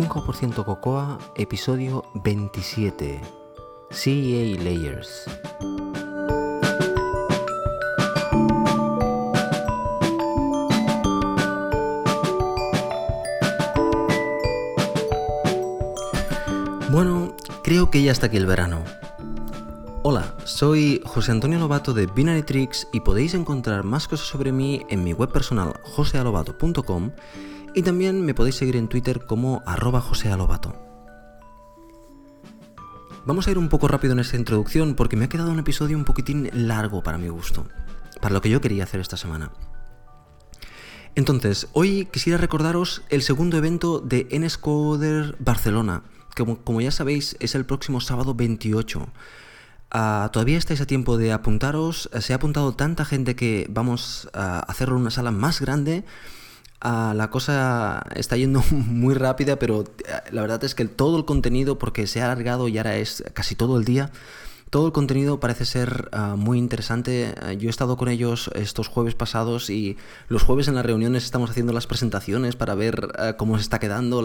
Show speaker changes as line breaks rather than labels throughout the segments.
95% Cocoa, episodio 27. CEA Layers. Bueno, creo que ya está aquí el verano. Hola, soy José Antonio Lobato de Binary Tricks y podéis encontrar más cosas sobre mí en mi web personal josealobato.com y también me podéis seguir en Twitter como arroba josealobato. Vamos a ir un poco rápido en esta introducción porque me ha quedado un episodio un poquitín largo para mi gusto, para lo que yo quería hacer esta semana. Entonces, hoy quisiera recordaros el segundo evento de NSCoder Barcelona, que como, ya sabéis es el próximo sábado 28. Ah, todavía estáis a tiempo de apuntaros. Se ha apuntado tanta gente que vamos a hacerlo en una sala más grande. Ah, la cosa está yendo muy rápida, pero eh, la verdad es que todo el contenido, porque se ha alargado y ahora es casi todo el día, todo el contenido parece ser ah, muy interesante. Yo he estado con ellos estos jueves pasados y los jueves en las reuniones estamos haciendo las presentaciones para ver cómo se está quedando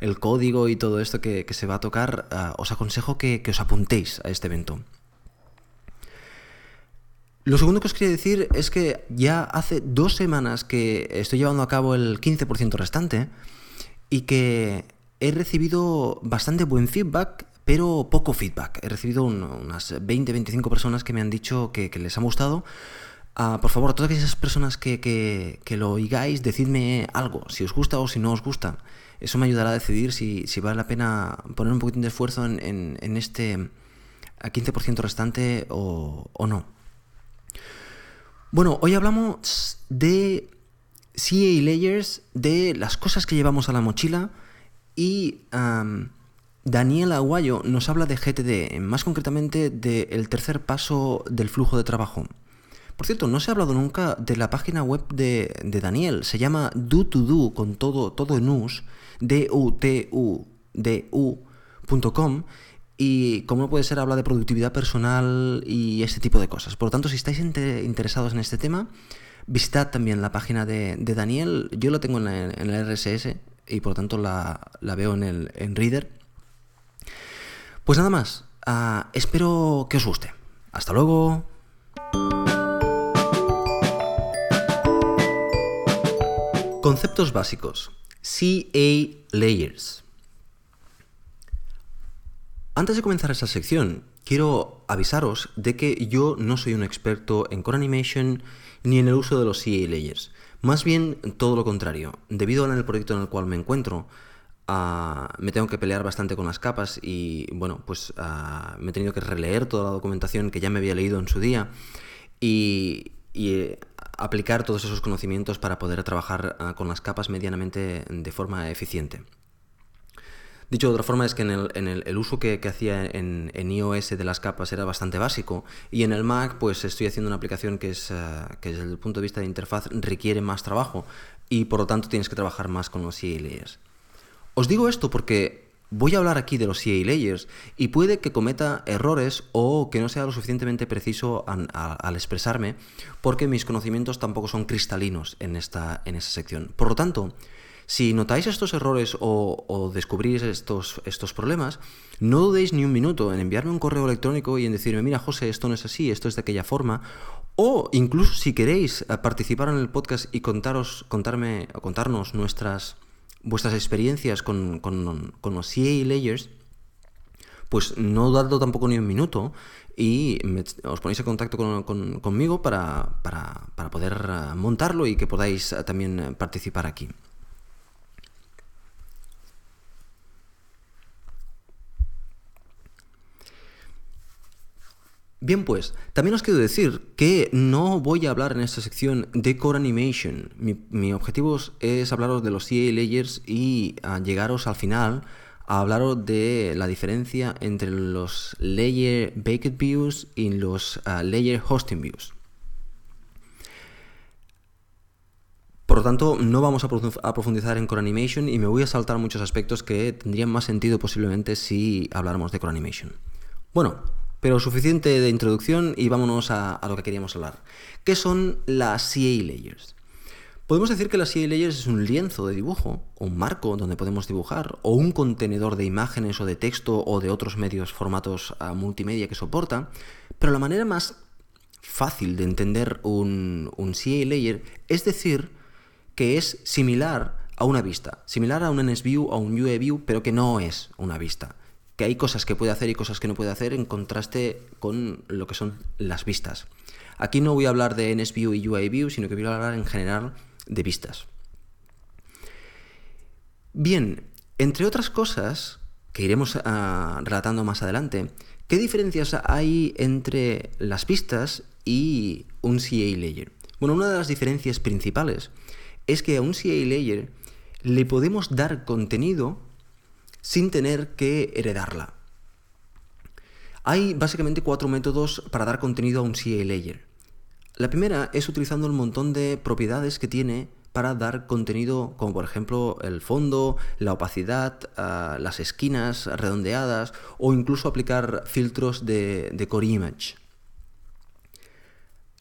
el código y todo esto que, se va a tocar. os aconsejo que, que os apuntéis a este evento. Lo segundo que os quería decir es que ya hace dos semanas que estoy llevando a cabo el 15% restante y que he recibido bastante buen feedback, pero poco feedback. He recibido unas 20-25 personas que me han dicho que, les ha gustado. Ah, por favor, a todas esas personas que, lo oigáis, decidme algo, si os gusta o si no os gusta. Eso me ayudará a decidir si, vale la pena poner un poquitín de esfuerzo en, este 15% restante o no. Bueno, hoy hablamos de CA Layers, de las cosas que llevamos a la mochila y Daniel Aguayo nos habla de GTD, más concretamente del tercer paso del flujo de trabajo. Por cierto, no se ha hablado nunca de la página web de, Daniel, se llama do to do con todo, todo en us, d u t u d u.com y como no puede ser, habla de productividad personal y este tipo de cosas. Por lo tanto, si estáis interesados en este tema, visitad también la página de, Daniel. Yo lo tengo en, el RSS y por lo tanto la, veo en, el, Reader. Pues nada más, ah, espero que os guste. Hasta luego. Conceptos básicos. CA Layers. Antes de comenzar esta sección, quiero avisaros de que yo no soy un experto en Core Animation ni en el uso de los CA Layers. Más bien todo lo contrario. Debido al proyecto en el cual me encuentro, ah, me tengo que pelear bastante con las capas y bueno, pues ah, me he tenido que releer toda la documentación que ya me había leído en su día y, eh, aplicar todos esos conocimientos para poder trabajar ah, con las capas medianamente de forma eficiente. Dicho de otra forma, es que en el, uso que, hacía en, iOS de las capas era bastante básico y en el Mac pues estoy haciendo una aplicación que, es, eh, que desde el punto de vista de interfaz requiere más trabajo y por lo tanto tienes que trabajar más con los CA layers. Os digo esto porque voy a hablar aquí de los CA layers y puede que cometa errores o que no sea lo suficientemente preciso al expresarme porque mis conocimientos tampoco son cristalinos en esta, en esta sección. Por lo tanto, si notáis estos errores o, descubrís estos, estos problemas, no dudéis ni un minuto en enviarme un correo electrónico y en decirme, mira José, esto no es así, esto es de aquella forma. O incluso si queréis eh, participar en el podcast y contaros, contarme, contarnos nuestras, vuestras experiencias con, con, los CA Layers, pues no dudadlo tampoco ni un minuto y os ponéis en contacto conmigo para, para, para, poder eh, montarlo y que podáis eh, también participar aquí. Bien pues, también os quiero decir que no voy a hablar en esta sección de Core Animation. Mi, objetivo es hablaros de los CA Layers y llegaros al final a hablaros de la diferencia entre los Layer Baked Views y los ah, Layer Hosting Views. Por lo tanto, no vamos a profundizar en Core Animation y me voy a saltar muchos aspectos que tendrían más sentido posiblemente si habláramos de Core Animation. Bueno, pero suficiente de introducción y vámonos a, lo que queríamos hablar. ¿Qué son las CA Layers? Podemos decir que la CA Layers es un lienzo de dibujo, un marco donde podemos dibujar, o un contenedor de imágenes o de texto o de otros medios formatos ah, multimedia que soporta, pero la manera más fácil de entender un, un CA Layer es decir que es similar a una vista, similar a un NSView o un UEView, pero que no es una vista. Que hay cosas que puede hacer y cosas que no puede hacer en contraste con lo que son las vistas. Aquí no voy a hablar de NSView y UIView, sino que voy a hablar en general de vistas. Bien, entre otras cosas que iremos ah, relatando más adelante, ¿qué diferencias hay entre las vistas y un CA layer? Bueno, una de las diferencias principales es que a un CA layer le podemos dar contenido sin tener que heredarla. Hay básicamente cuatro métodos para dar contenido a un CA layer. La primera es utilizando el montón de propiedades que tiene para dar contenido como por ejemplo el fondo, la opacidad, ah, las esquinas redondeadas o incluso aplicar filtros de, Core Image.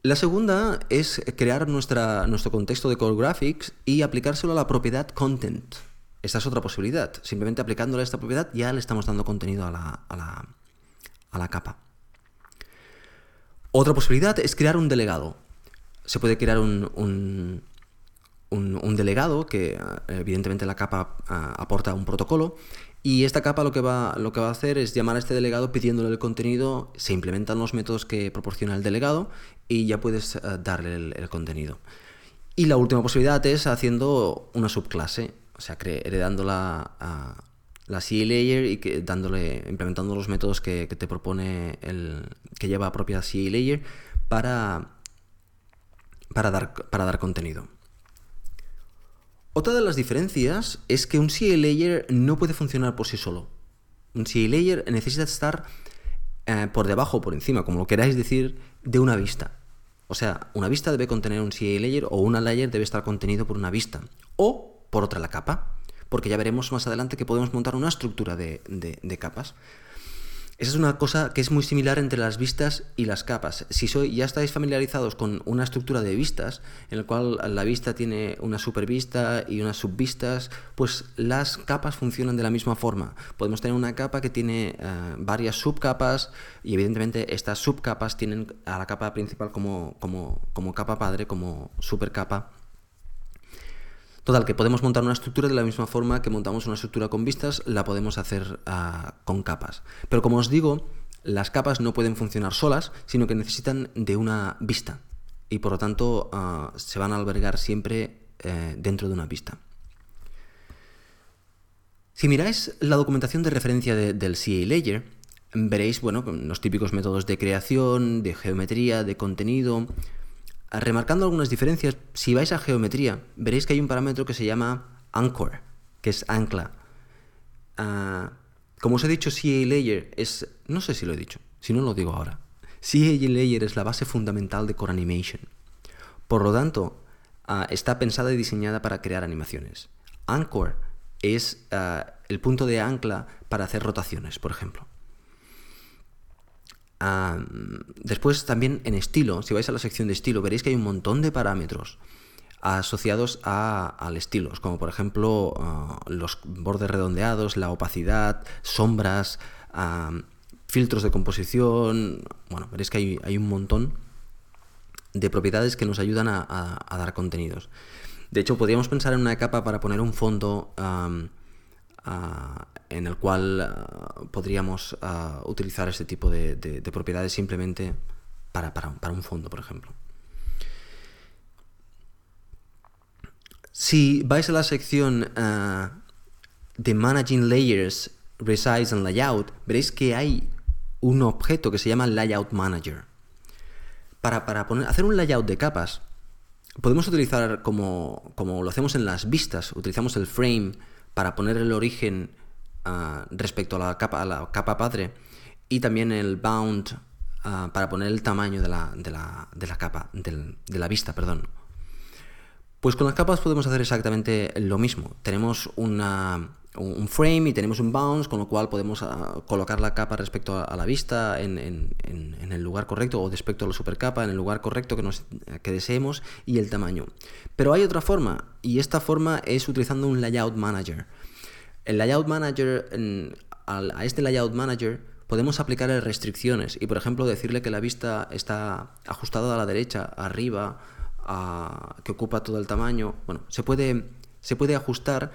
La segunda es crear nuestro contexto de Core Graphics y aplicárselo a la propiedad Content. Esta es otra posibilidad. Simplemente aplicándole a esta propiedad ya le estamos dando contenido a la capa. Otra posibilidad es crear un delegado. Se puede crear un, un, delegado que eh, evidentemente la capa ah, aporta un protocolo y esta capa lo que, va, lo que va a hacer es llamar a este delegado pidiéndole el contenido, se implementan los métodos que proporciona el delegado y ya puedes eh, darle el, contenido. Y la última posibilidad es haciendo una subclase, o sea, heredándola a la CA layer y que dándole, implementando los métodos que, te propone el que lleva a propia CA layer para, para, dar, para dar contenido. Otra de las diferencias es que un CA layer no puede funcionar por sí solo. Un CA layer necesita estar eh, por debajo o por encima, como lo queráis decir, de una vista. O sea, una vista debe contener un CA layer o una layer debe estar contenido por una vista o por otra la capa porque ya veremos más adelante que podemos montar una estructura de, capas. Esa es una cosa que es muy similar entre las vistas y las capas. Si soy, ya estáis familiarizados con una estructura de vistas, en la cual la vista tiene una supervista y unas subvistas, pues las capas funcionan de la misma forma. Podemos tener una capa que tiene eh, varias subcapas y evidentemente estas subcapas tienen a la capa principal como, como, como capa padre, como supercapa Total, que podemos montar una estructura de la misma forma que montamos una estructura con vistas, la podemos hacer ah, con capas. Pero como os digo, las capas no pueden funcionar solas, sino que necesitan de una vista. Y por lo tanto ah, se van a albergar siempre eh, dentro de una vista. Si miráis la documentación de referencia del CA Layer, veréis bueno, los típicos métodos de creación, de geometría, de contenido, Remarcando algunas diferencias, si vais a geometría, veréis que hay un parámetro que se llama anchor, que es ancla. Ah, como os he dicho, CA Layer es... No sé si lo he dicho, si no lo digo ahora. CA Layer es la base fundamental de Core Animation. Por lo tanto, ah, está pensada y diseñada para crear animaciones. Anchor es ah, el punto de ancla para hacer rotaciones, por ejemplo después también en estilo, si vais a la sección de estilo, veréis que hay un montón de parámetros asociados a, al estilo, como por ejemplo ah, los bordes redondeados, la opacidad, sombras, filtros de composición, bueno, veréis que hay, un montón de propiedades que nos ayudan a, dar contenidos. De hecho, podríamos pensar en una capa para poner un fondo en el cual ah, podríamos ah, utilizar este tipo de, propiedades simplemente para, un fondo, por ejemplo. Si vais a la sección ah, de Managing Layers, Resize and Layout, veréis que hay un objeto que se llama Layout Manager. Para, hacer un layout de capas, podemos utilizar como, como lo hacemos en las vistas, utilizamos el frame para poner el origen ah, respecto a la, capa, la padre y también el bound ah, para poner el tamaño de la, de la, capa, de la vista, perdón. Pues con las capas podemos hacer exactamente lo mismo. Tenemos una, un frame y tenemos un bounce, con lo cual podemos ah, colocar la capa respecto a, la vista en, el lugar correcto o respecto a la supercapa en el lugar correcto que, nos, que deseemos y el tamaño. Pero hay otra forma y esta forma es utilizando un layout manager. El layout manager, a este layout manager podemos aplicar restricciones y por ejemplo decirle que la vista está ajustada a la derecha, arriba, que ocupa todo el tamaño. Bueno, se puede, se puede ajustar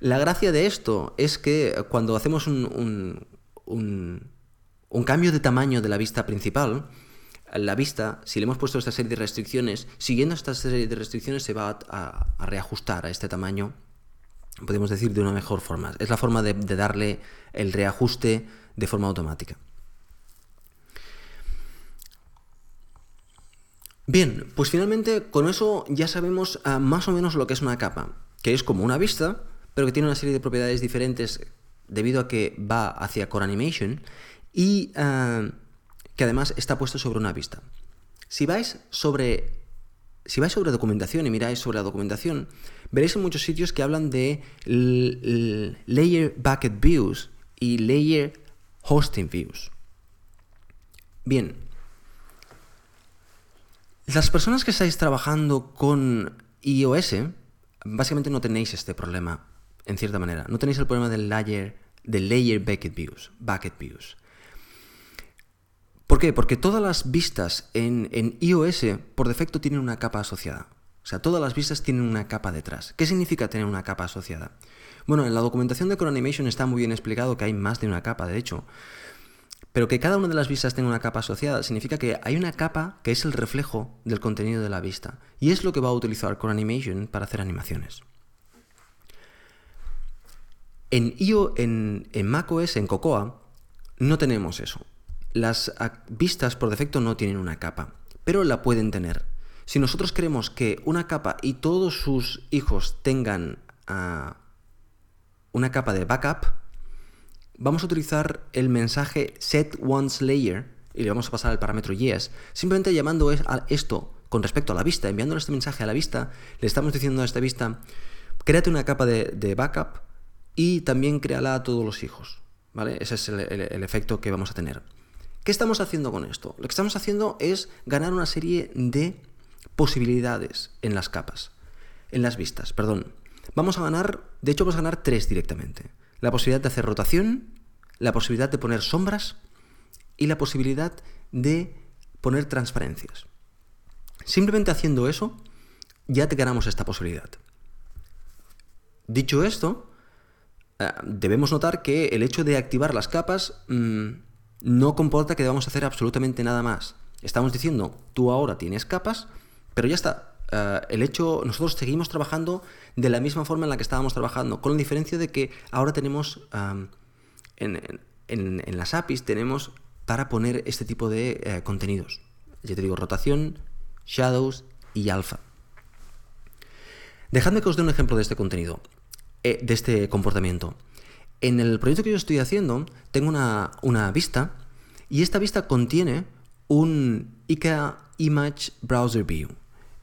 la gracia de esto es que cuando hacemos un, cambio de tamaño de la vista principal, la vista, si le hemos puesto esta serie de restricciones, siguiendo esta serie de restricciones se va a, reajustar a este tamaño, podemos decir de una mejor forma. Es la forma de, darle el reajuste de forma automática. Bien, pues finalmente con eso ya sabemos ah, más o menos lo que es una capa, que es como una vista, pero que tiene una serie de propiedades diferentes debido a que va hacia Core Animation y eh, que además está puesto sobre una vista. Si vais sobre si vais sobre documentación y miráis sobre la documentación, veréis en muchos sitios que hablan de layer bucket views y layer hosting views. Bien, las personas que estáis trabajando con iOS, básicamente no tenéis este problema en cierta manera. No tenéis el problema del layer, del layer bucket views, bucket views. ¿Por qué? Porque todas las vistas en, en iOS por defecto tienen una capa asociada. O sea, todas las vistas tienen una capa detrás. ¿Qué significa tener una capa asociada? Bueno, en la documentación de Core Animation está muy bien explicado que hay más de una capa, de hecho. Pero que cada una de las vistas tenga una capa asociada significa que hay una capa que es el reflejo del contenido de la vista. Y es lo que va a utilizar Core Animation para hacer animaciones. En, IO, en, en macOS, en Cocoa, no tenemos eso. Las vistas por defecto no tienen una capa, pero la pueden tener. Si nosotros queremos que una capa y todos sus hijos tengan ah, una capa de backup, vamos a utilizar el mensaje set once layer y le vamos a pasar el parámetro yes, simplemente llamando esto con respecto a la vista, enviándole este mensaje a la vista, le estamos diciendo a esta vista, créate una capa de backup y también créala a todos los hijos. ¿Vale? Ese es el, efecto que vamos a tener. ¿Qué estamos haciendo con esto? Lo que estamos haciendo es ganar una serie de posibilidades en las capas, en las vistas, perdón. Vamos a ganar, de hecho vamos a ganar tres directamente. La posibilidad de hacer rotación, la posibilidad de poner sombras y la posibilidad de poner transparencias. Simplemente haciendo eso, ya te ganamos esta posibilidad. Dicho esto, debemos notar que el hecho de activar las capas mm, no comporta que debamos hacer absolutamente nada más. Estamos diciendo, tú ahora tienes capas, pero ya está. Eh, el hecho, nosotros seguimos trabajando de la misma forma en la que estábamos trabajando, con la diferencia de que ahora tenemos en, las APIs tenemos para poner este tipo de eh, contenidos. Ya te digo, rotación, shadows y alfa. Dejadme que os dé un ejemplo de este contenido. Eh, de este comportamiento. En el proyecto que yo estoy haciendo, tengo una, vista y esta vista contiene un IKEA Image Browser View.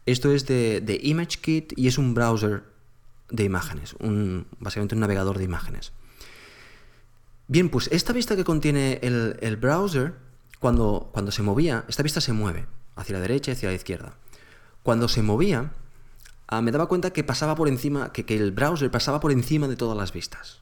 Esto es de, de ImageKit y es un browser de imágenes, básicamente un navegador de imágenes. Bien, pues esta vista que contiene el, browser, cuando, cuando se movía, esta vista se mueve hacia la derecha y hacia la izquierda. Cuando se movía, Ah, me daba cuenta que pasaba por encima, que, el browser pasaba por encima de todas las vistas.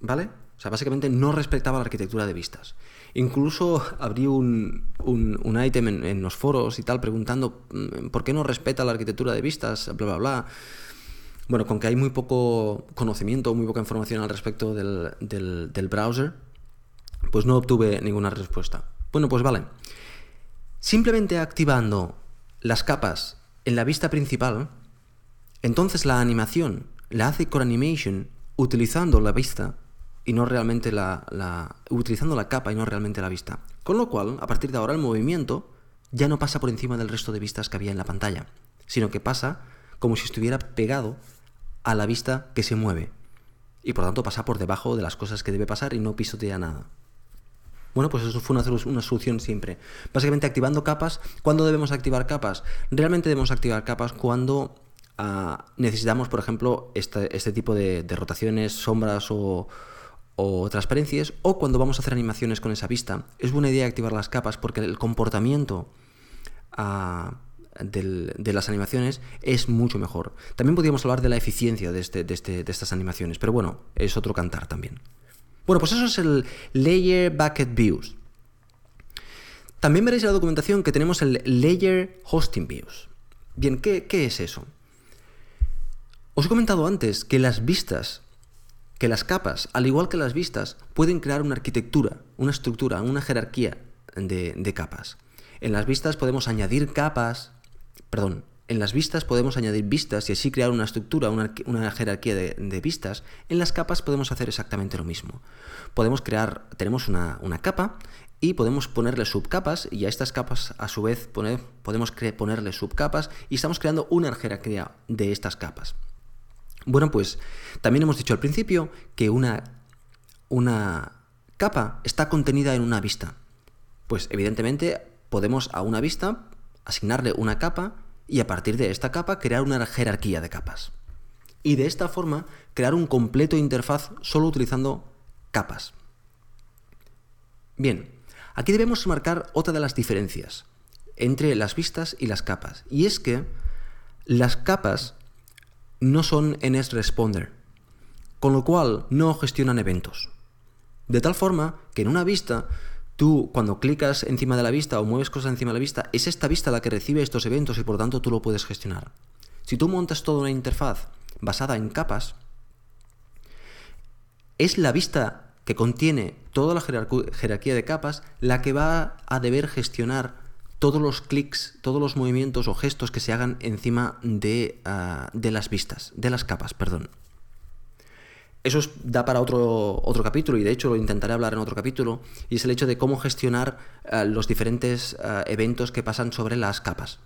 ¿Vale? O sea, básicamente no respetaba la arquitectura de vistas. Incluso abrí un, un, ítem en, los foros y tal preguntando mm, por qué no respeta la arquitectura de vistas, bla, bla, bla. Bueno, con que hay muy poco conocimiento, muy poca información al respecto del, del browser, pues no obtuve ninguna respuesta. Bueno, pues vale. Simplemente activando las capas en la vista principal, entonces la animación la hace Core Animation utilizando la vista y no realmente la, utilizando la capa y no realmente la vista. Con lo cual, a partir de ahora el movimiento ya no pasa por encima del resto de vistas que había en la pantalla, sino que pasa como si estuviera pegado a la vista que se mueve. Y por tanto pasa por debajo de las cosas que debe pasar y no pisotea nada. Bueno, pues eso fue una, una, solución siempre. Básicamente activando capas. ¿Cuándo debemos activar capas? Realmente debemos activar capas cuando necesitamos, por ejemplo, este, tipo de, rotaciones, sombras o, transparencias, o cuando vamos a hacer animaciones con esa vista, es buena idea activar las capas porque el comportamiento ah, de las animaciones es mucho mejor. También podríamos hablar de la eficiencia de, este, este, de estas animaciones, pero bueno, es otro cantar también. Bueno, pues eso es el Layer Bucket Views. También veréis en la documentación que tenemos el Layer Hosting Views. Bien, ¿qué, es eso? Os he comentado antes que las vistas, que las capas, al igual que las vistas, pueden crear una arquitectura, una estructura, una jerarquía de, capas. En las vistas podemos añadir capas, perdón, en las vistas podemos añadir vistas y así crear una estructura, una, jerarquía de, vistas. En las capas podemos hacer exactamente lo mismo. Podemos crear, tenemos una, capa y podemos ponerle subcapas y a estas capas a su vez podemos ponerle subcapas y estamos creando una jerarquía de estas capas. Bueno, pues también hemos dicho al principio que una, una capa está contenida en una vista. Pues evidentemente podemos a una vista asignarle una capa y a partir de esta capa crear una jerarquía de capas. Y de esta forma crear un completo interfaz solo utilizando capas. Bien, Aquí debemos marcar otra de las diferencias entre las vistas y las capas. Y es que las capas no son NS-Responder, con lo cual no gestionan eventos. De tal forma que en una vista, tú cuando clicas encima de la vista o mueves cosas encima de la vista, es esta vista la que recibe estos eventos y por tanto tú lo puedes gestionar. Si tú montas toda una interfaz basada en capas, es la vista que contiene toda la jerarquía de capas, la que va a deber gestionar todos los clics, todos los movimientos o gestos que se hagan encima de, ah, las vistas, de las capas, perdón. Eso da para otro, otro capítulo y de hecho lo intentaré hablar en otro capítulo y es el hecho de cómo gestionar ah, los diferentes ah, eventos que pasan sobre las capas.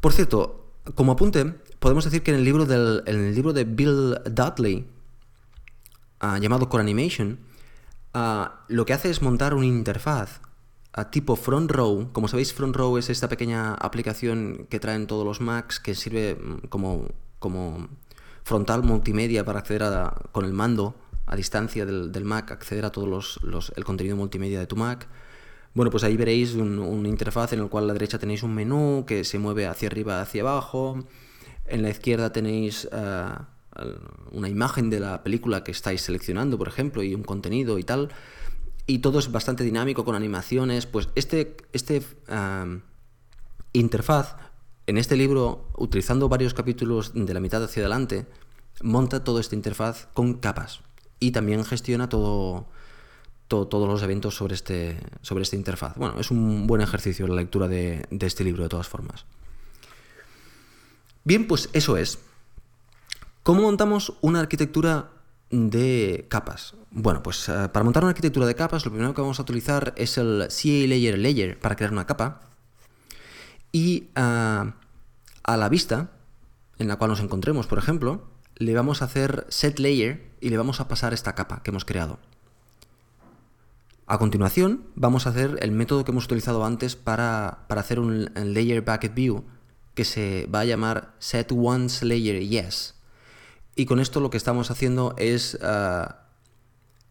Por cierto, como apunte, podemos decir que en el libro, del, en el libro de Bill Dudley, llamado Core Animation, ah, lo que hace es montar una interfaz a tipo Front Row. Como sabéis, Front Row es esta pequeña aplicación que traen todos los Macs que sirve mm, como, como frontal multimedia para acceder a, con el mando a distancia del, Mac, acceder a todo los, el contenido multimedia de tu Mac. Bueno, pues ahí veréis una interfaz en la cual a la derecha tenéis un menú que se mueve hacia arriba, hacia abajo. En la izquierda tenéis ah, una imagen de la película que estáis seleccionando, por ejemplo, y un contenido y tal. Y todo es bastante dinámico con animaciones. Pues este, este interfaz, en este libro, utilizando varios capítulos de la mitad hacia adelante, monta toda esta interfaz con capas. Y también gestiona todo, todos los eventos sobre este, sobre esta interfaz. Bueno, es un buen ejercicio la lectura de este libro de todas formas. Bien, pues eso es. ¿Cómo montamos una arquitectura de capas? Bueno, pues eh, para montar una arquitectura de capas lo primero que vamos a utilizar es el CA Layer Layer para crear una capa y eh, a la vista en la cual nos encontremos, por ejemplo, le vamos a hacer set layer y le vamos a pasar esta capa que hemos creado. A continuación, vamos a hacer el método que hemos utilizado antes para, hacer un, layer bucket view que se va a llamar set once layer yes. Y con esto lo que estamos haciendo es ah,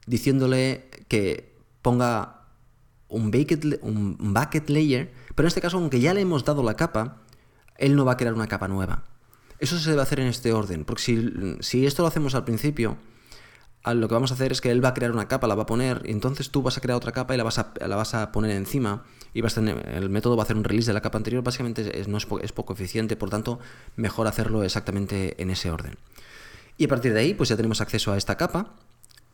diciéndole que ponga un bucket, un bucket layer, pero en este caso, aunque ya le hemos dado la capa, él no va a crear una capa nueva. Eso se debe hacer en este orden, porque si, esto lo hacemos al principio, lo que vamos a hacer es que él va a crear una capa, la va a poner, y entonces tú vas a crear otra capa y la vas a, la vas a poner encima, y vas a tener, el método va a hacer un release de la capa anterior, básicamente no es, es poco eficiente, por tanto, mejor hacerlo exactamente en ese orden. Y a partir de ahí, pues ya tenemos acceso a esta capa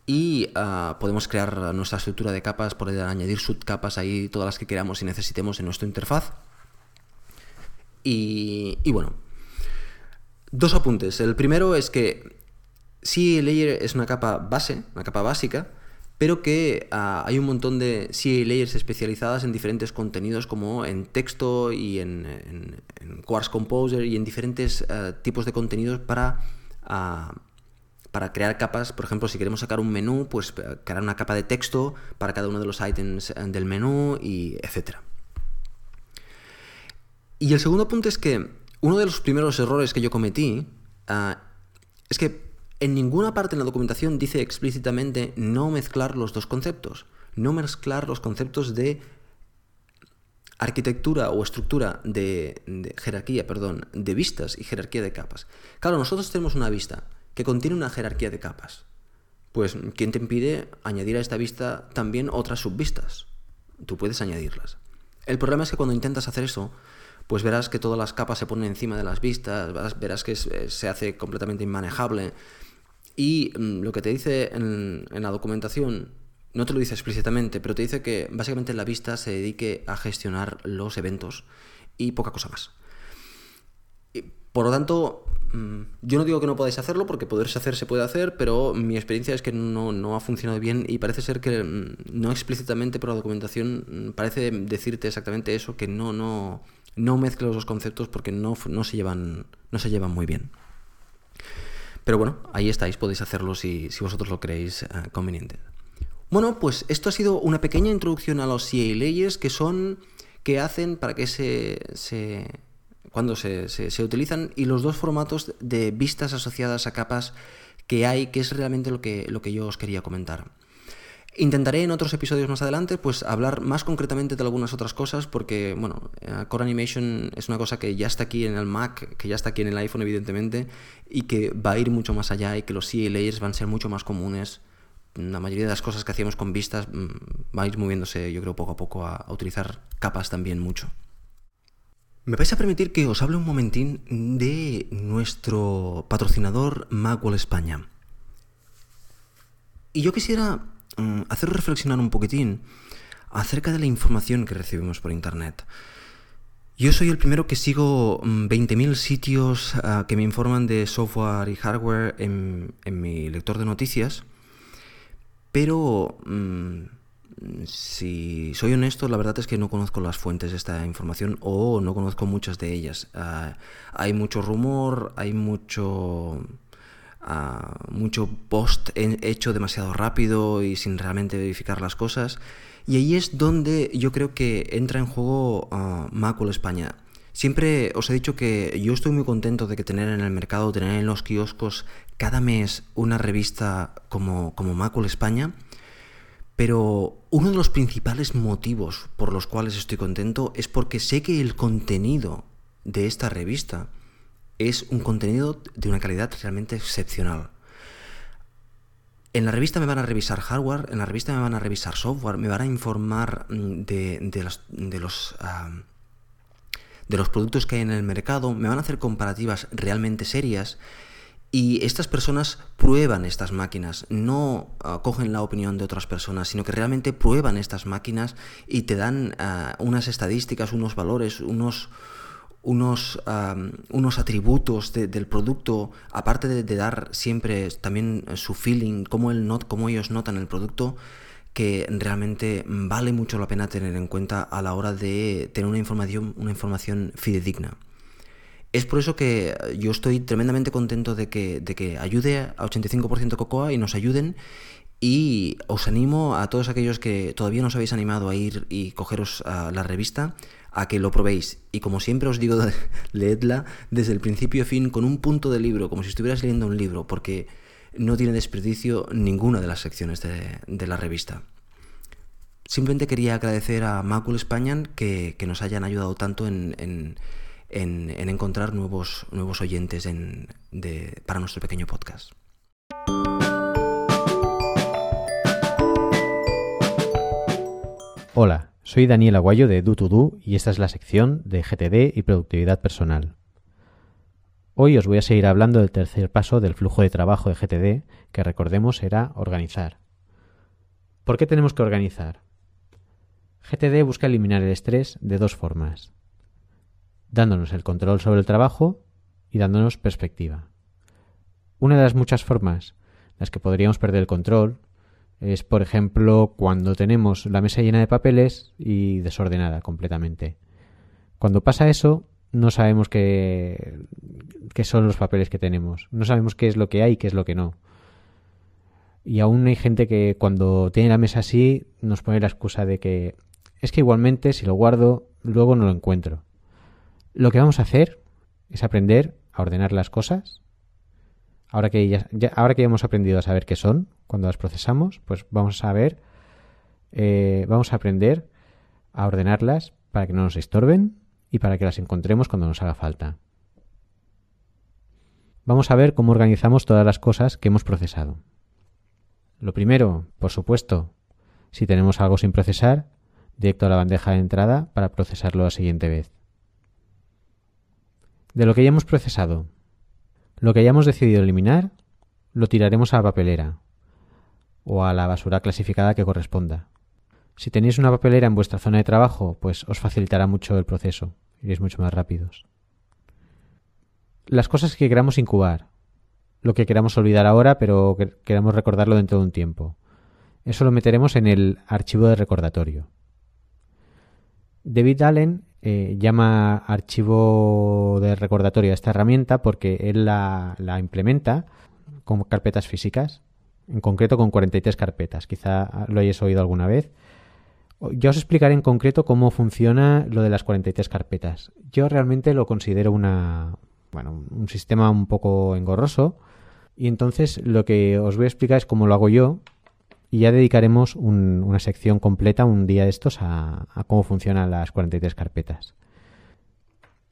y ah, podemos crear nuestra estructura de capas, poder añadir subcapas ahí, todas las que queramos y necesitemos en nuestra interfaz. Y, bueno, dos apuntes. El primero es que CA Layer es una capa base, una capa básica, pero que ah, hay un montón de CA Layers especializadas en diferentes contenidos como en texto y en, en, Quartz Composer y en diferentes ah, tipos de contenidos para para crear capas, por ejemplo, si queremos sacar un menú, pues eh, crear una capa de texto para cada uno de los ítems eh, del menú y. Y el segundo punto es que uno de los primeros errores que yo cometí ah, es que en ninguna parte en la documentación dice explícitamente no mezclar los dos conceptos, no mezclar los conceptos de arquitectura o estructura de, jerarquía, perdón, de vistas y jerarquía de capas. Claro, nosotros tenemos una vista que contiene una jerarquía de capas. Pues, ¿quién te impide añadir a esta vista también otras subvistas? Tú puedes añadirlas. El problema es que cuando intentas hacer eso, pues verás que todas las capas se ponen encima de las vistas, verás, que se hace completamente inmanejable. Y mm, lo que te dice en la documentación no te lo dice explícitamente, pero te dice que básicamente la vista se dedique a gestionar los eventos y poca cosa más. por lo tanto, mm, yo no digo que no podáis hacerlo, porque poderse hacer se puede hacer, pero mi experiencia es que no, ha funcionado bien y parece ser que mm, no explícitamente, pero la documentación mm, parece decirte exactamente eso, que no, no, no mezcle los dos conceptos porque no, no, se llevan, no se llevan muy bien. Pero bueno, ahí estáis, podéis hacerlo si, si vosotros lo creéis eh, conveniente. Bueno, pues esto ha sido una pequeña introducción a los CA layers que son, que hacen para que se, cuando se, se, utilizan y los dos formatos de vistas asociadas a capas que hay, que es realmente lo que, lo que yo os quería comentar. Intentaré en otros episodios más adelante pues hablar más concretamente de algunas otras cosas porque, bueno, eh, Core Animation es una cosa que ya está aquí en el Mac, que ya está aquí en el iPhone evidentemente y que va a ir mucho más allá y que los CA layers van a ser mucho más comunes la mayoría de las cosas que hacíamos con vistas mm, va a ir moviéndose, yo creo, poco a poco a, utilizar capas también mucho. Me vais a permitir que os hable un momentín de nuestro patrocinador Magwell España. Y yo quisiera mm, hacer reflexionar un poquitín acerca de la información que recibimos por Internet. Yo soy el primero que sigo 20.000 mm, sitios ah, que me informan de software y hardware en mi lector de noticias pero, mm, si soy honesto, la verdad es que no conozco las fuentes de esta información o no conozco muchas de ellas. Ah, hay mucho rumor, hay mucho... Ah, mucho post hecho demasiado rápido y sin realmente verificar las cosas. Y ahí es donde yo creo que entra en juego uh, Macul España. Siempre os he dicho que yo estoy muy contento de que tener en el mercado, tener en los kioscos cada mes una revista como, como Macul España, pero uno de los principales motivos por los cuales estoy contento es porque sé que el contenido de esta revista es un contenido de una calidad realmente excepcional. En la revista me van a revisar hardware, en la revista me van a revisar software, me van a informar mm, de, de, los, de los, de los productos que hay en el mercado, me van a hacer comparativas realmente serias y estas personas prueban estas máquinas, no ah, cogen la opinión de otras personas, sino que realmente prueban estas máquinas y te dan ah, unas estadísticas, unos valores, unos, unos, unos atributos del producto, aparte de, dar siempre también su feeling, cómo, el not, cómo ellos notan el producto, que realmente vale mucho la pena tener en cuenta a la hora de tener una información, una información fidedigna. Es por eso que yo estoy tremendamente contento de que, de que ayude a 85% Cocoa y nos ayuden. Y os animo a todos aquellos que todavía no os habéis animado a ir y cogeros a la revista a que lo probéis. Y como siempre os digo, leedla desde el principio a fin con un punto de libro, como si estuvieras leyendo un libro, porque no tiene desperdicio ninguna de las secciones de, la revista. Simplemente quería agradecer a Macul España que, nos hayan ayudado tanto en en, encontrar nuevos, oyentes para nuestro pequeño podcast.
Hola, soy Daniel Aguayo de Do2Do y esta es la sección de GTD y productividad personal. Hoy os voy a seguir hablando del tercer paso del flujo de trabajo de GTD, que recordemos era organizar. ¿Por qué tenemos que organizar? GTD busca eliminar el estrés de dos formas dándonos el control sobre el trabajo y dándonos perspectiva. Una de las muchas formas en las que podríamos perder el control es, por ejemplo, cuando tenemos la mesa llena de papeles y desordenada completamente. Cuando pasa eso, no sabemos qué, qué son los papeles que tenemos, no sabemos qué es lo que hay y qué es lo que no. Y aún hay gente que cuando tiene la mesa así nos pone la excusa de que es que igualmente si lo guardo luego no lo encuentro. Lo que vamos a hacer es aprender a ordenar las cosas. Ahora que ya, ahora que hemos aprendido a saber qué son cuando las procesamos, pues vamos a ver, eh, vamos a aprender a ordenarlas para que no nos estorben y para que las encontremos cuando nos haga falta. Vamos a ver cómo organizamos todas las cosas que hemos procesado. Lo primero, por supuesto, si tenemos algo sin procesar, directo a la bandeja de entrada para procesarlo la siguiente vez. De lo que ya hemos procesado, lo que hayamos decidido eliminar, lo tiraremos a la papelera o a la basura clasificada que corresponda. Si tenéis una papelera en vuestra zona de trabajo, pues os facilitará mucho el proceso, iréis mucho más rápidos. Las cosas que queramos incubar, lo que queramos olvidar ahora, pero que queramos recordarlo dentro de un tiempo. Eso lo meteremos en el archivo de recordatorio. David Allen eh, llama archivo de recordatorio a esta herramienta porque él la, la, implementa con carpetas físicas, en concreto con 43 carpetas. Quizá lo hayáis oído alguna vez. Yo os explicaré en concreto cómo funciona lo de las 43 carpetas. Yo realmente lo considero una, bueno, un sistema un poco engorroso y entonces lo que os voy a explicar es cómo lo hago yo y ya dedicaremos una sección completa un día de estos a, cómo funcionan las 43 carpetas.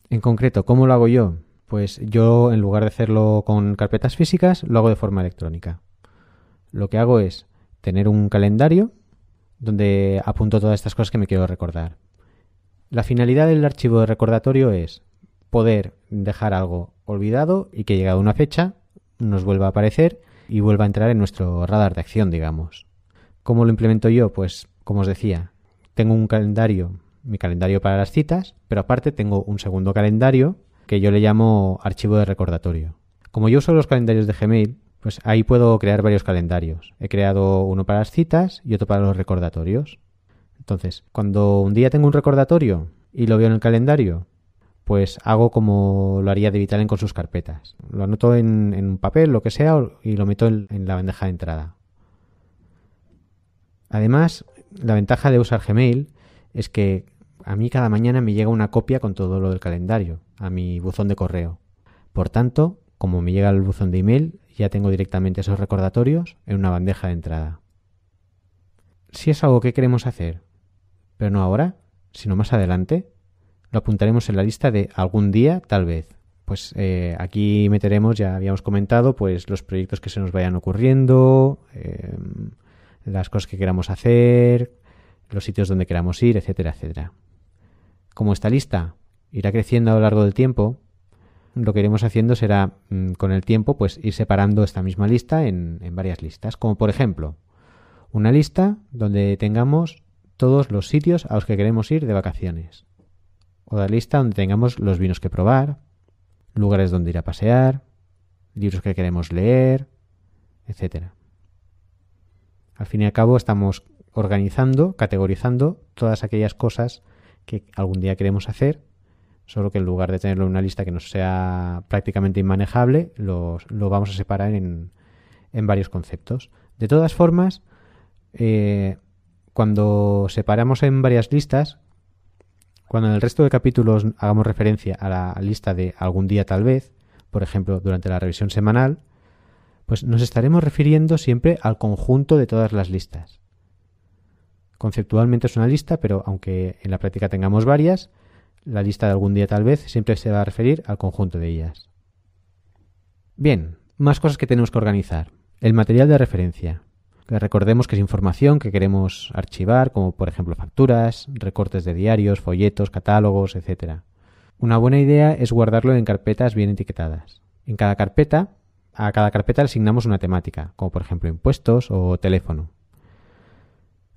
En concreto, ¿cómo lo hago yo? Pues yo, en lugar de hacerlo con carpetas físicas, lo hago de forma electrónica. Lo que hago es tener un calendario donde apunto todas estas cosas que me quiero recordar. La finalidad del archivo de recordatorio es poder dejar algo olvidado y que llegado una fecha nos vuelva a aparecer y vuelva a entrar en nuestro radar de acción, digamos. ¿Cómo lo implemento yo? Pues, como os decía, tengo un calendario, mi calendario para las citas, pero aparte tengo un segundo calendario que yo le llamo archivo de recordatorio. Como yo uso los calendarios de Gmail, pues ahí puedo crear varios calendarios. He creado uno para las citas y otro para los recordatorios. Entonces, cuando un día tengo un recordatorio y lo veo en el calendario, pues hago como lo haría de Vitalen con sus carpetas. Lo anoto en, un papel, lo que sea, y lo meto en, la bandeja de entrada. Además, la ventaja de usar Gmail es que a mí cada mañana me llega una copia con todo lo del calendario a mi buzón de correo. Por tanto, como me llega el buzón de email, ya tengo directamente esos recordatorios en una bandeja de entrada. Si es algo que queremos hacer, pero no ahora, sino más adelante, lo apuntaremos en la lista de algún día, tal vez. Pues eh, aquí meteremos, ya habíamos comentado, pues los proyectos que se nos vayan ocurriendo, em, las cosas que queramos hacer, los sitios donde queramos ir, etcétera, etcétera. Como esta lista irá creciendo a lo largo del tiempo, lo que iremos haciendo será, mm, con el tiempo, pues ir separando esta misma lista en, varias listas. Como por ejemplo, una lista donde tengamos todos los sitios a los que queremos ir de vacaciones o la lista donde tengamos los vinos que probar, lugares donde ir a pasear, libros que queremos leer, etc. Al fin y al cabo estamos organizando, categorizando todas aquellas cosas que algún día queremos hacer, solo que en lugar de tenerlo en una lista que nos sea prácticamente inmanejable, lo vamos a separar en, varios conceptos. De todas formas, eh, cuando separamos en varias listas, cuando en el resto de capítulos hagamos referencia a la lista de algún día tal vez, por ejemplo, durante la revisión semanal, pues nos estaremos refiriendo siempre al conjunto de todas las listas. Conceptualmente es una lista, pero aunque en la práctica tengamos varias, la lista de algún día tal vez siempre se va a referir al conjunto de ellas. Bien, más cosas que tenemos que organizar. El material de referencia recordemos que es información que queremos archivar, como por ejemplo facturas, recortes de diarios, folletos, catálogos, etc. Una buena idea es guardarlo en carpetas bien etiquetadas. En cada carpeta, a cada carpeta le asignamos una temática, como por ejemplo impuestos o teléfono.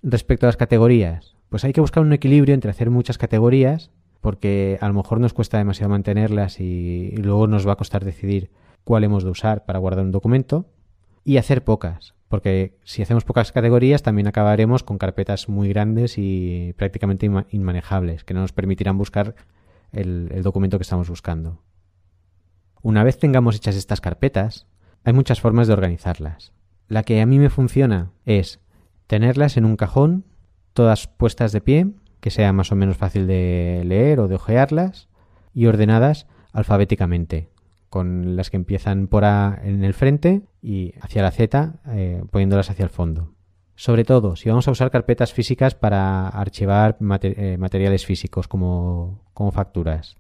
Respecto a las categorías, pues hay que buscar un equilibrio entre hacer muchas categorías, porque a lo mejor nos cuesta demasiado mantenerlas y luego nos va a costar decidir cuál hemos de usar para guardar un documento, y hacer pocas, porque si hacemos pocas categorías también acabaremos con carpetas muy grandes y prácticamente inmanejables, que no nos permitirán buscar el, documento que estamos buscando. Una vez tengamos hechas estas carpetas, hay muchas formas de organizarlas. La que a mí me funciona es tenerlas en un cajón, todas puestas de pie, que sea más o menos fácil de leer o de ojearlas, y ordenadas alfabéticamente, con las que empiezan por A en el frente y hacia la Z eh, poniéndolas hacia el fondo. Sobre todo, si vamos a usar carpetas físicas para archivar eh, materiales físicos como, como facturas.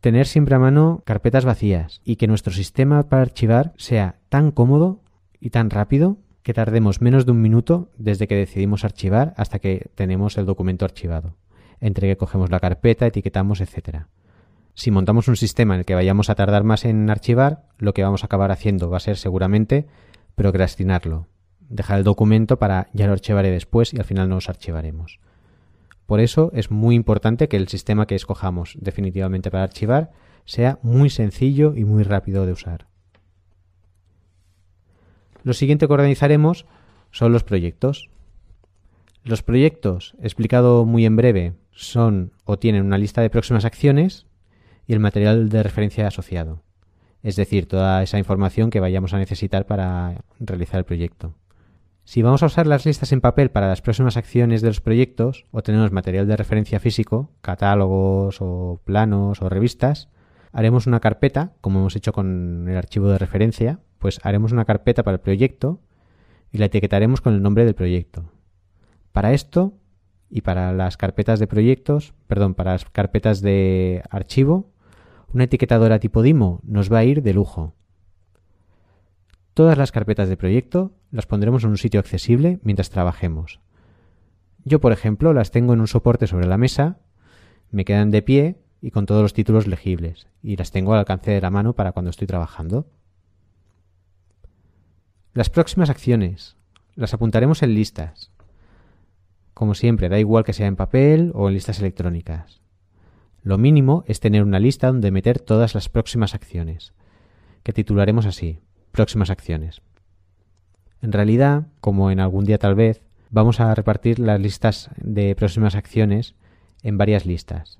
Tener siempre a mano carpetas vacías y que nuestro sistema para archivar sea tan cómodo y tan rápido que tardemos menos de un minuto desde que decidimos archivar hasta que tenemos el documento archivado, entre que cogemos la carpeta, etiquetamos, etc. Si montamos un sistema en el que vayamos a tardar más en archivar, lo que vamos a acabar haciendo va a ser seguramente procrastinarlo, dejar el documento para ya lo archivaré después y al final no nos archivaremos. Por eso es muy importante que el sistema que escojamos definitivamente para archivar sea muy sencillo y muy rápido de usar. Lo siguiente que organizaremos son los proyectos. Los proyectos, explicado muy en breve, son o tienen una lista de próximas acciones y el material de referencia asociado, es decir, toda esa información que vayamos a necesitar para realizar el proyecto. Si vamos a usar las listas en papel para las próximas acciones de los proyectos o tenemos material de referencia físico, catálogos o planos o revistas, haremos una carpeta, como hemos hecho con el archivo de referencia, pues haremos una carpeta para el proyecto y la etiquetaremos con el nombre del proyecto. Para esto y para las carpetas de proyectos, perdón, para las carpetas de archivo, una etiquetadora tipo Dimo nos va a ir de lujo. Todas las carpetas de proyecto las pondremos en un sitio accesible mientras trabajemos. Yo, por ejemplo, las tengo en un soporte sobre la mesa, me quedan de pie y con todos los títulos legibles, y las tengo al alcance de la mano para cuando estoy trabajando. Las próximas acciones las apuntaremos en listas. Como siempre, da igual que sea en papel o en listas electrónicas. Lo mínimo es tener una lista donde meter todas las próximas acciones, que titularemos así, próximas acciones. En realidad, como en algún día tal vez, vamos a repartir las listas de próximas acciones en varias listas,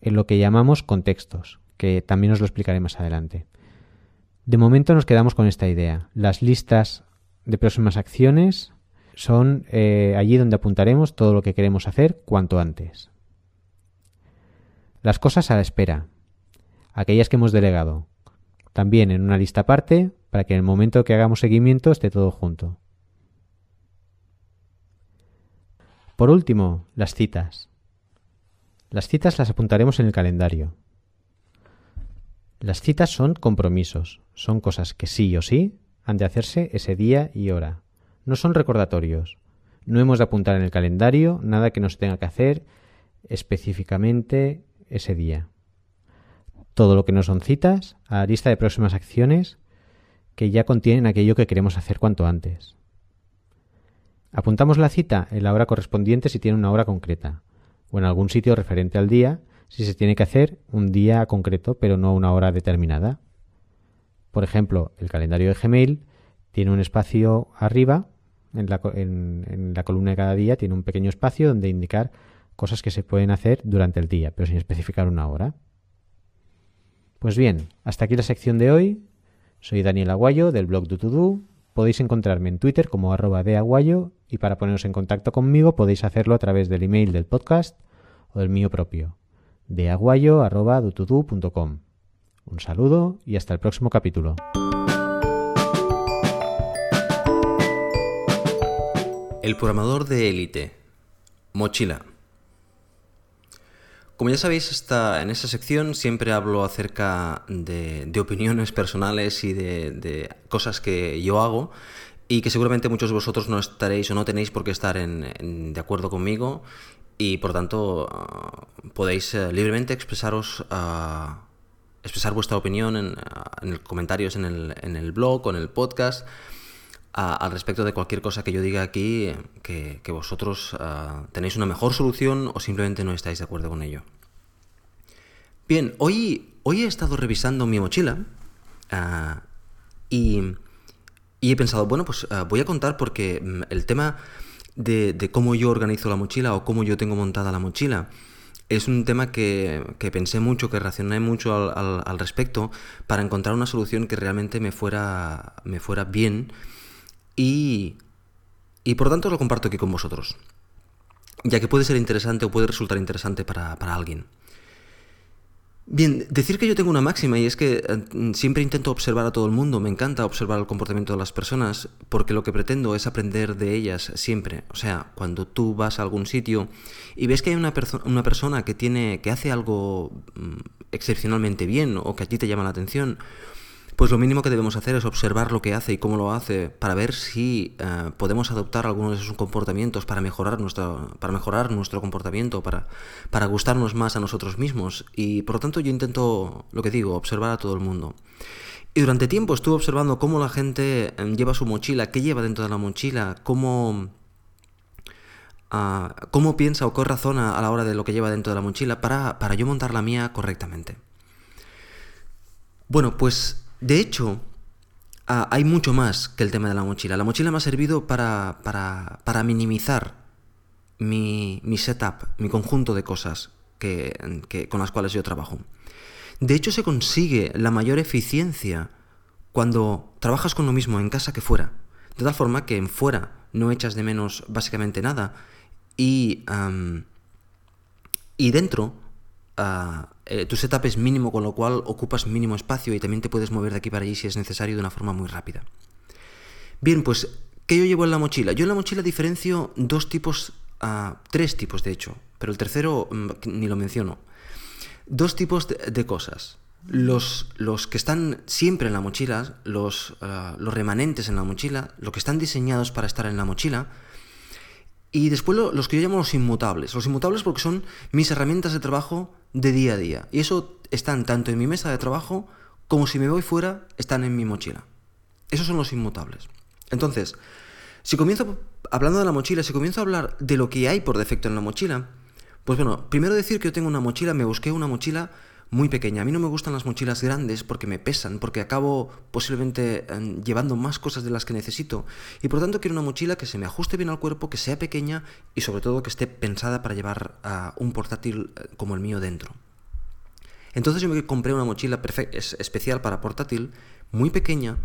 en lo que llamamos contextos, que también os lo explicaré más adelante. De momento nos quedamos con esta idea. Las listas de próximas acciones son eh, allí donde apuntaremos todo lo que queremos hacer cuanto antes. Las cosas a la espera. Aquellas que hemos delegado. También en una lista aparte para que en el momento que hagamos seguimiento esté todo junto. Por último, las citas. Las citas las apuntaremos en el calendario. Las citas son compromisos, son cosas que sí o sí han de hacerse ese día y hora. No son recordatorios. No hemos de apuntar en el calendario nada que nos tenga que hacer específicamente ese día. Todo lo que no son citas, a la lista de próximas acciones que ya contienen aquello que queremos hacer cuanto antes. Apuntamos la cita en la hora correspondiente si tiene una hora concreta, o en algún sitio referente al día si se tiene que hacer un día concreto, pero no una hora determinada. Por ejemplo, el calendario de Gmail tiene un espacio arriba, en la, columna de cada día, tiene un pequeño espacio donde indicar cosas que se pueden hacer durante el día, pero sin especificar una hora. Pues bien, hasta aquí la sección de hoy. Soy Daniel Aguayo del blog DuTuDu. Podéis encontrarme en Twitter como arroba de Aguayo y para poneros en contacto conmigo podéis hacerlo a través del email del podcast o del mío propio de aguayo.dutudu.com. Un saludo y hasta el próximo capítulo.
El programador de élite. Mochila. Como ya sabéis, está, en esta sección siempre hablo acerca de, opiniones personales y de, cosas que yo hago y que seguramente muchos de vosotros no estaréis o no tenéis por qué estar de acuerdo conmigo y por tanto ah, podéis eh, libremente expresaros, ah, expresar vuestra opinión en, ah, en comentarios en el, en el, blog o en el podcast al respecto de cualquier cosa que yo diga aquí que, vosotros tenéis una mejor solución o simplemente no estáis de acuerdo con ello. Bien, hoy, hoy he estado revisando mi mochila y, y, he pensado, bueno, pues voy a contar porque mm, el tema de, cómo yo organizo la mochila o cómo yo tengo montada la mochila. Es un tema que, pensé mucho, que racioné mucho al, respecto para encontrar una solución que realmente me fuera, me fuera bien y, y por tanto lo comparto aquí con vosotros, ya que puede ser interesante o puede resultar interesante para, alguien. Bien, decir que yo tengo una máxima y es que eh, siempre intento observar a todo el mundo, me encanta observar el comportamiento de las personas porque lo que pretendo es aprender de ellas siempre. O sea, cuando tú vas a algún sitio y ves que hay una, una persona que tiene que hace algo mm, excepcionalmente bien o que a ti te llama la atención, pues lo mínimo que debemos hacer es observar lo que hace y cómo lo hace para ver si eh, podemos adoptar algunos de sus comportamientos para mejorar, nuestro, para mejorar nuestro comportamiento, para, para gustarnos más a nosotros mismos. Y por lo tanto yo intento, lo que digo, observar a todo el mundo. Y durante tiempo estuve observando cómo la gente eh, lleva su mochila, qué lleva dentro de la mochila, cómo, ah, cómo piensa o qué razona a la hora de lo que lleva dentro de la mochila para, para yo montar la mía correctamente. Bueno, pues de hecho, ah, hay mucho más que el tema de la mochila. La mochila me ha servido para, para, minimizar mi, setup, mi conjunto de cosas que, con las cuales yo trabajo. De hecho, se consigue la mayor eficiencia cuando trabajas con lo mismo en casa que fuera. De tal forma que en fuera no echas de menos básicamente nada y, y dentro eh, tu setup es mínimo, con lo cual ocupas mínimo espacio y también te puedes mover de aquí para allí si es necesario de una forma muy rápida. Bien, pues, ¿qué yo llevo en la mochila? Yo en la mochila diferencio dos tipos, tres tipos de hecho, pero el tercero mm, ni lo menciono. Dos tipos de, cosas. Los, los, que están siempre en la mochila, los, ah, los remanentes en la mochila, los que están diseñados para estar en la mochila, y después los que yo llamo los inmutables. Los inmutables porque son mis herramientas de trabajo de día a día. Y eso están tanto en mi mesa de trabajo como si me voy fuera, están en mi mochila. Esos son los inmutables. Entonces, si comienzo hablando de la mochila, si comienzo a hablar de lo que hay por defecto en la mochila, pues bueno, primero decir que yo tengo una mochila, me busqué una mochila muy pequeña. A mí no me gustan las mochilas grandes porque me pesan, porque acabo posiblemente em, llevando más cosas de las que necesito. Y por tanto quiero una mochila que se me ajuste bien al cuerpo, que sea pequeña y sobre todo que esté pensada para llevar un portátil eh, como el mío dentro. Entonces yo me compré una mochila especial para portátil, muy pequeña,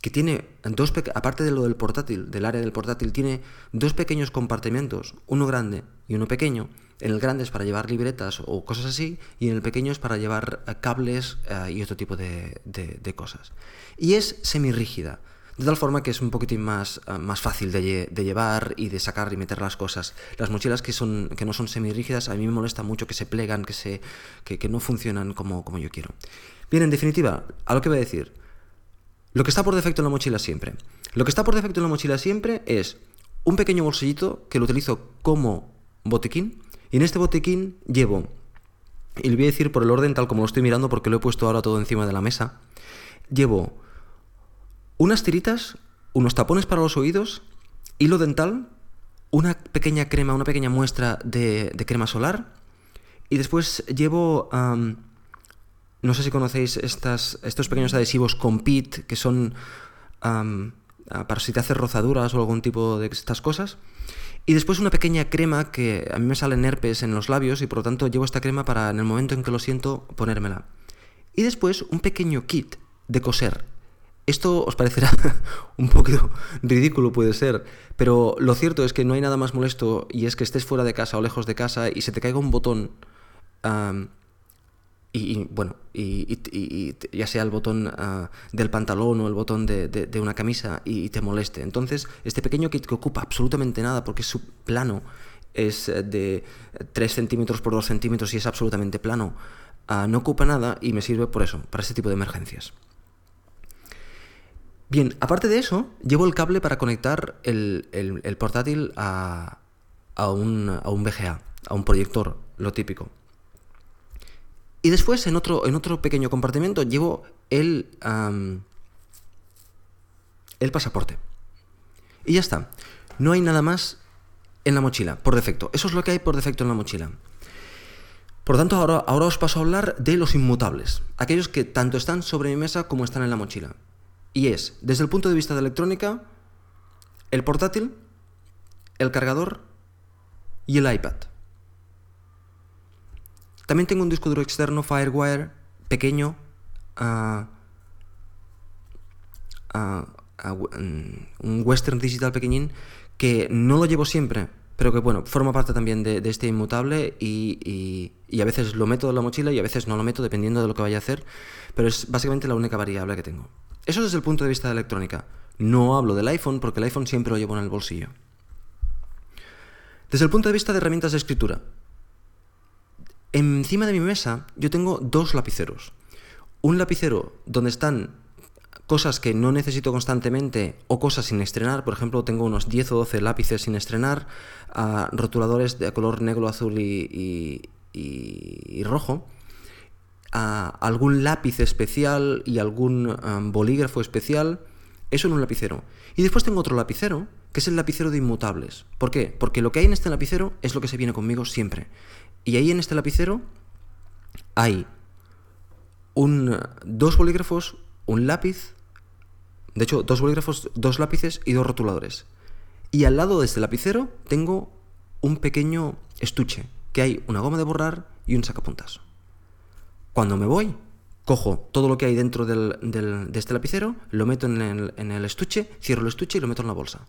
que tiene dos, aparte de lo del portátil, del área del portátil, tiene dos pequeños compartimentos, uno grande y uno pequeño. En el grande es para llevar libretas o cosas así, y en el pequeño es para llevar eh, cables eh, y otro tipo de, cosas. Y es semirrígida, de tal forma que es un poquitín más, eh, más fácil de, llevar y de sacar y meter las cosas. Las mochilas que, son, que no son semirrígidas, a mí me molesta mucho que se plegan, que, se, que, no funcionan como, como yo quiero. Bien, en definitiva, a lo que voy a decir, lo que está por defecto en la mochila siempre. Lo que está por defecto en la mochila siempre es un pequeño bolsillito que lo utilizo como botiquín. Y en este botiquín llevo, y le voy a decir por el orden tal como lo estoy mirando porque lo he puesto ahora todo encima de la mesa, llevo unas tiritas, unos tapones para los oídos, hilo dental, una pequeña crema, una pequeña muestra de, crema solar, y después llevo... No sé si conocéis estas, estos pequeños adhesivos Compete, que son para si te haces rozaduras o algún tipo de estas cosas. Y después una pequeña crema que a mí me salen herpes en los labios y por lo tanto llevo esta crema para en el momento en que lo siento ponérmela. Y después un pequeño kit de coser. Esto os parecerá un poquito ridículo, puede ser, pero lo cierto es que no hay nada más molesto y es que estés fuera de casa o lejos de casa y se te caiga un botón y, bueno, y, ya sea el botón ah, del pantalón o el botón de, una camisa y, te moleste. Entonces, este pequeño kit que ocupa absolutamente nada porque su plano es eh, de 3 centímetros por 2 centímetros y es absolutamente plano, ah, no ocupa nada y me sirve por eso, para este tipo de emergencias. Bien, aparte de eso, llevo el cable para conectar el, portátil a, a, un, a un VGA, a un proyector, lo típico. Y después en otro, en otro pequeño compartimento llevo el, el pasaporte. Y ya está. No hay nada más en la mochila, por defecto. Eso es lo que hay por defecto en la mochila. Por tanto, ahora, ahora os paso a hablar de los inmutables. Aquellos que tanto están sobre mi mesa como están en la mochila. Y es, desde el punto de vista de electrónica, el portátil, el cargador y el iPad. También tengo un disco duro externo Firewire pequeño, uh, un Western Digital pequeñín, que no lo llevo siempre, pero que bueno, forma parte también de, este inmutable y, a veces lo meto en la mochila y a veces no lo meto dependiendo de lo que vaya a hacer, pero es básicamente la única variable que tengo. Eso es desde el punto de vista de electrónica. No hablo del iPhone porque el iPhone siempre lo llevo en el bolsillo. Desde el punto de vista de herramientas de escritura, encima de mi mesa yo tengo dos lapiceros. Un lapicero donde están cosas que no necesito constantemente o cosas sin estrenar. Por ejemplo, tengo unos 10 o 12 lápices sin estrenar, ah, rotuladores de color negro, azul y, rojo. Ah, algún lápiz especial y algún ah, bolígrafo especial. Eso en un lapicero. Y después tengo otro lapicero, que es el lapicero de inmutables. ¿Por qué? Porque lo que hay en este lapicero es lo que se viene conmigo siempre. Y ahí en este lapicero hay un, dos bolígrafos, un lápiz, de hecho, dos bolígrafos, dos lápices y dos rotuladores. Y al lado de este lapicero tengo un pequeño estuche, que hay una goma de borrar y un sacapuntas. Cuando me voy, cojo todo lo que hay dentro de este lapicero, lo meto en el, en el estuche, cierro el estuche y lo meto en la bolsa.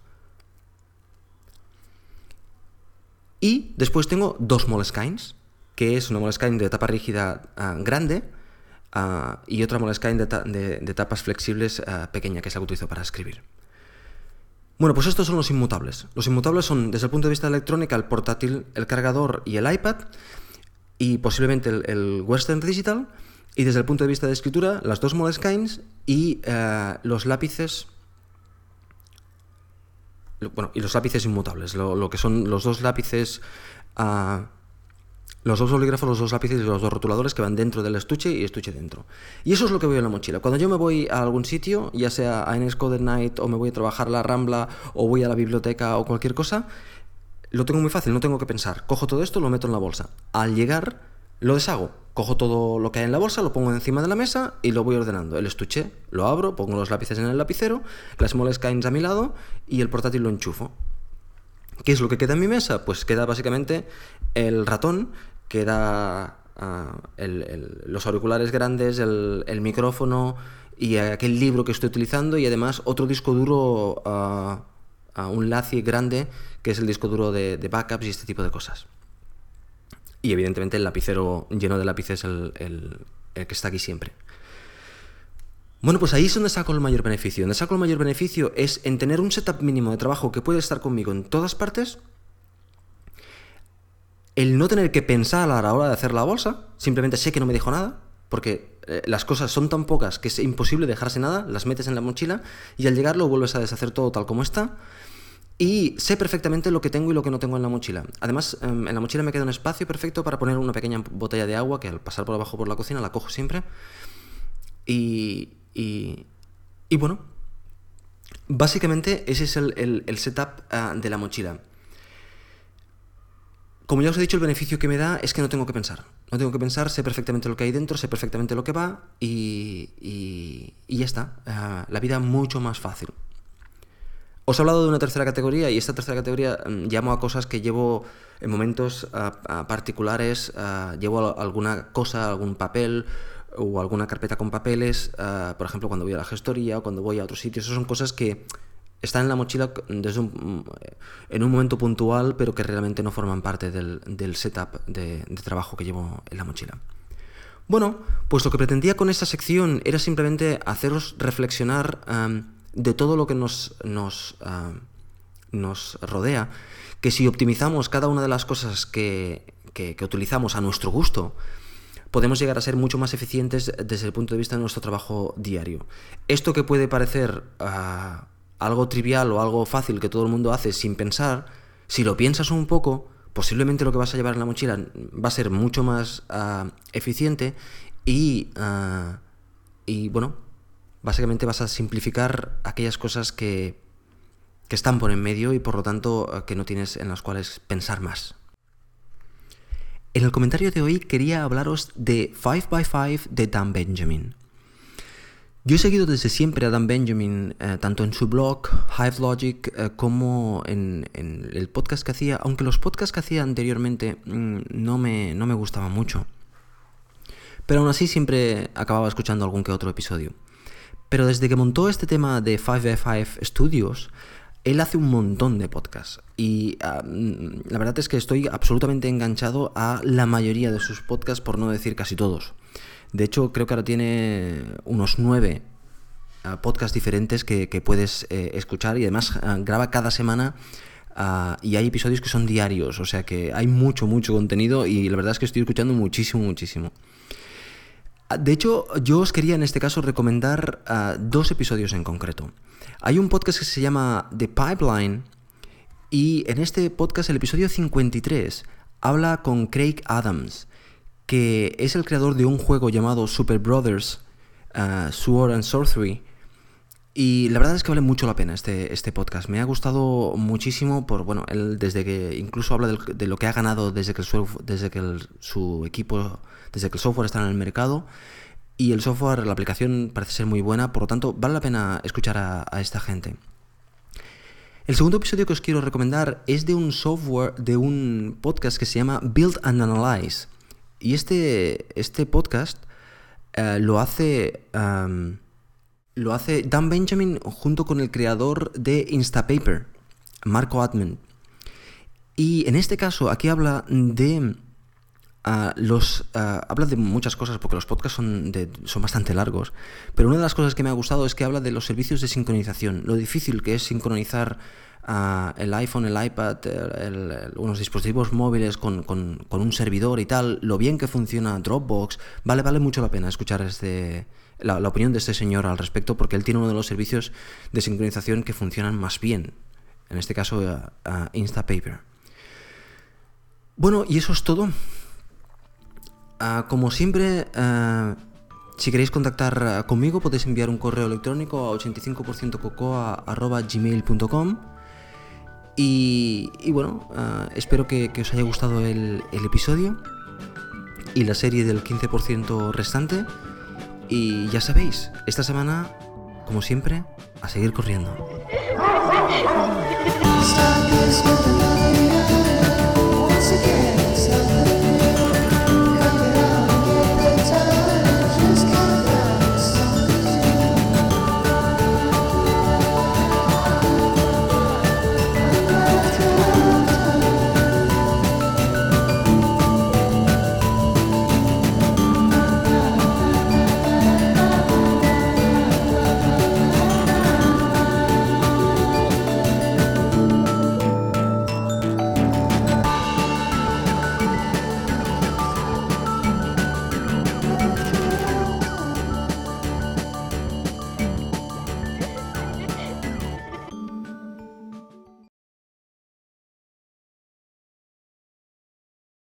Y después tengo dos Moleskines, que es una Moleskine de tapa rígida ah, grande, Ah, y otra Moleskine de, de, tapas flexibles ah, pequeña, que es la que utilizo para escribir. Bueno, pues estos son los inmutables. Los inmutables son, desde el punto de vista de electrónica, el portátil, el cargador y el iPad, y posiblemente el, Western Digital, y desde el punto de vista de escritura, las dos Moleskines y eh, los lápices bueno, y los lápices inmutables, lo, que son los dos lápices uh, los dos bolígrafos, los dos lápices y los dos rotuladores que van dentro del estuche y estuche dentro. Y eso es lo que veo en la mochila. Cuando yo me voy a algún sitio, ya sea a Enescode Night o me voy a trabajar a la Rambla o voy a la biblioteca o cualquier cosa, lo tengo muy fácil, no tengo que pensar. Cojo todo esto, lo meto en la bolsa. Al llegar, lo deshago. Cojo todo lo que hay en la bolsa, lo pongo encima de la mesa y lo voy ordenando. El estuche lo abro, pongo los lápices en el lapicero, las Moleskines a mi lado y el portátil lo enchufo. ¿Qué es lo que queda en mi mesa? Pues queda básicamente el ratón queda ah, los auriculares grandes, el, micrófono y aquel libro que estoy utilizando y además otro disco duro, ah, un LACI grande, que es el disco duro de, backups y este tipo de cosas. Y evidentemente el lapicero lleno de lápices, el, el que está aquí siempre. Bueno, pues ahí es donde saco el mayor beneficio. Donde saco el mayor beneficio es en tener un setup mínimo de trabajo que puede estar conmigo en todas partes el no tener que pensar a la hora de hacer la bolsa, simplemente sé que no me dijo nada, porque eh, las cosas son tan pocas que es imposible dejarse nada, las metes en la mochila y al llegar lo vuelves a deshacer todo tal como está. Y sé perfectamente lo que tengo y lo que no tengo en la mochila. Además, em, en la mochila me queda un espacio perfecto para poner una pequeña botella de agua que al pasar por abajo por la cocina la cojo siempre. Y, y, bueno, básicamente ese es el, setup ah, de la mochila. Como ya os he dicho, el beneficio que me da es que no tengo que pensar. No tengo que pensar, sé perfectamente lo que hay dentro, sé perfectamente lo que va y, ya está. Ah, la vida mucho más fácil. Os he hablado de una tercera categoría y esta tercera categoría mm, llamo a cosas que llevo en momentos particulares, llevo alguna cosa, algún papel o alguna carpeta con papeles, por ejemplo cuando voy a la gestoría o cuando voy a otros sitios. Esas son cosas que están en la mochila desde en un momento puntual, pero que realmente no forman parte del, setup de, trabajo que llevo en la mochila. Bueno, pues lo que pretendía con esta sección era simplemente haceros reflexionar de todo lo que nos, nos, nos rodea, que si optimizamos cada una de las cosas que, que, utilizamos a nuestro gusto, podemos llegar a ser mucho más eficientes desde el punto de vista de nuestro trabajo diario. Esto que puede parecer ah, algo trivial o algo fácil que todo el mundo hace sin pensar, si lo piensas un poco, posiblemente lo que vas a llevar en la mochila va a ser mucho más ah, eficiente y, ah, y, bueno, básicamente vas a simplificar aquellas cosas que, que están por en medio y por lo tanto ah, que no tienes en las cuales pensar más. En el comentario de hoy quería hablaros de 5x5 de Dan Benjamin. Yo he seguido desde siempre a Dan Benjamin, eh, tanto en su blog, Hive Logic, eh, como en, el podcast que hacía, aunque los podcasts que hacía anteriormente mm, no, me, no me gustaban mucho. Pero aún así siempre acababa escuchando algún que otro episodio. Pero desde que montó este tema de 5 5 Studios, Él hace un montón de podcasts y ah, la verdad es que estoy absolutamente enganchado a la mayoría de sus podcasts, por no decir casi todos. De hecho, creo que ahora tiene unos nueve ah, podcasts diferentes que, puedes eh, escuchar y además ah, graba cada semana y hay episodios que son diarios, o sea que hay mucho, mucho contenido y la verdad es que estoy escuchando muchísimo, muchísimo. De hecho, yo os quería en este caso recomendar dos episodios en concreto. Hay un podcast que se llama The Pipeline y en este podcast, el episodio 53, habla con Craig Adams, que es el creador de un juego llamado Super Brothers, uh, Sword and Sorcery. Y la verdad es que vale mucho la pena este, este podcast. Me ha gustado muchísimo por, bueno, él desde que incluso habla de, lo que ha ganado desde que, el, desde que su equipo, desde que el software está en el mercado y el software, la aplicación parece ser muy buena, por lo tanto vale la pena escuchar a, esta gente. El segundo episodio que os quiero recomendar es de un software, de un podcast que se llama Build and Analyze. Y este, este podcast eh, lo hace... lo hace Dan Benjamin junto con el creador de Instapaper, Marco Admin. Y en este caso, aquí habla de Ah, habla de muchas cosas porque los podcasts son, son bastante largos, pero una de las cosas que me ha gustado es que habla de los servicios de sincronización, lo difícil que es sincronizar el iPhone, el iPad, unos dispositivos móviles con, un servidor y tal, lo bien que funciona Dropbox, vale, vale mucho la pena escuchar este, la, la opinión de este señor al respecto porque él tiene uno de los servicios de sincronización que funcionan más bien, en este caso Instapaper. Bueno, y eso es todo. Ah, como siempre, ah, si queréis contactar ah, conmigo podéis enviar un correo electrónico a 85%cocoa.gmail.com y, bueno, espero que, os haya gustado el episodio y la serie del 15% restante. Y ya sabéis, esta semana, como siempre, a seguir corriendo.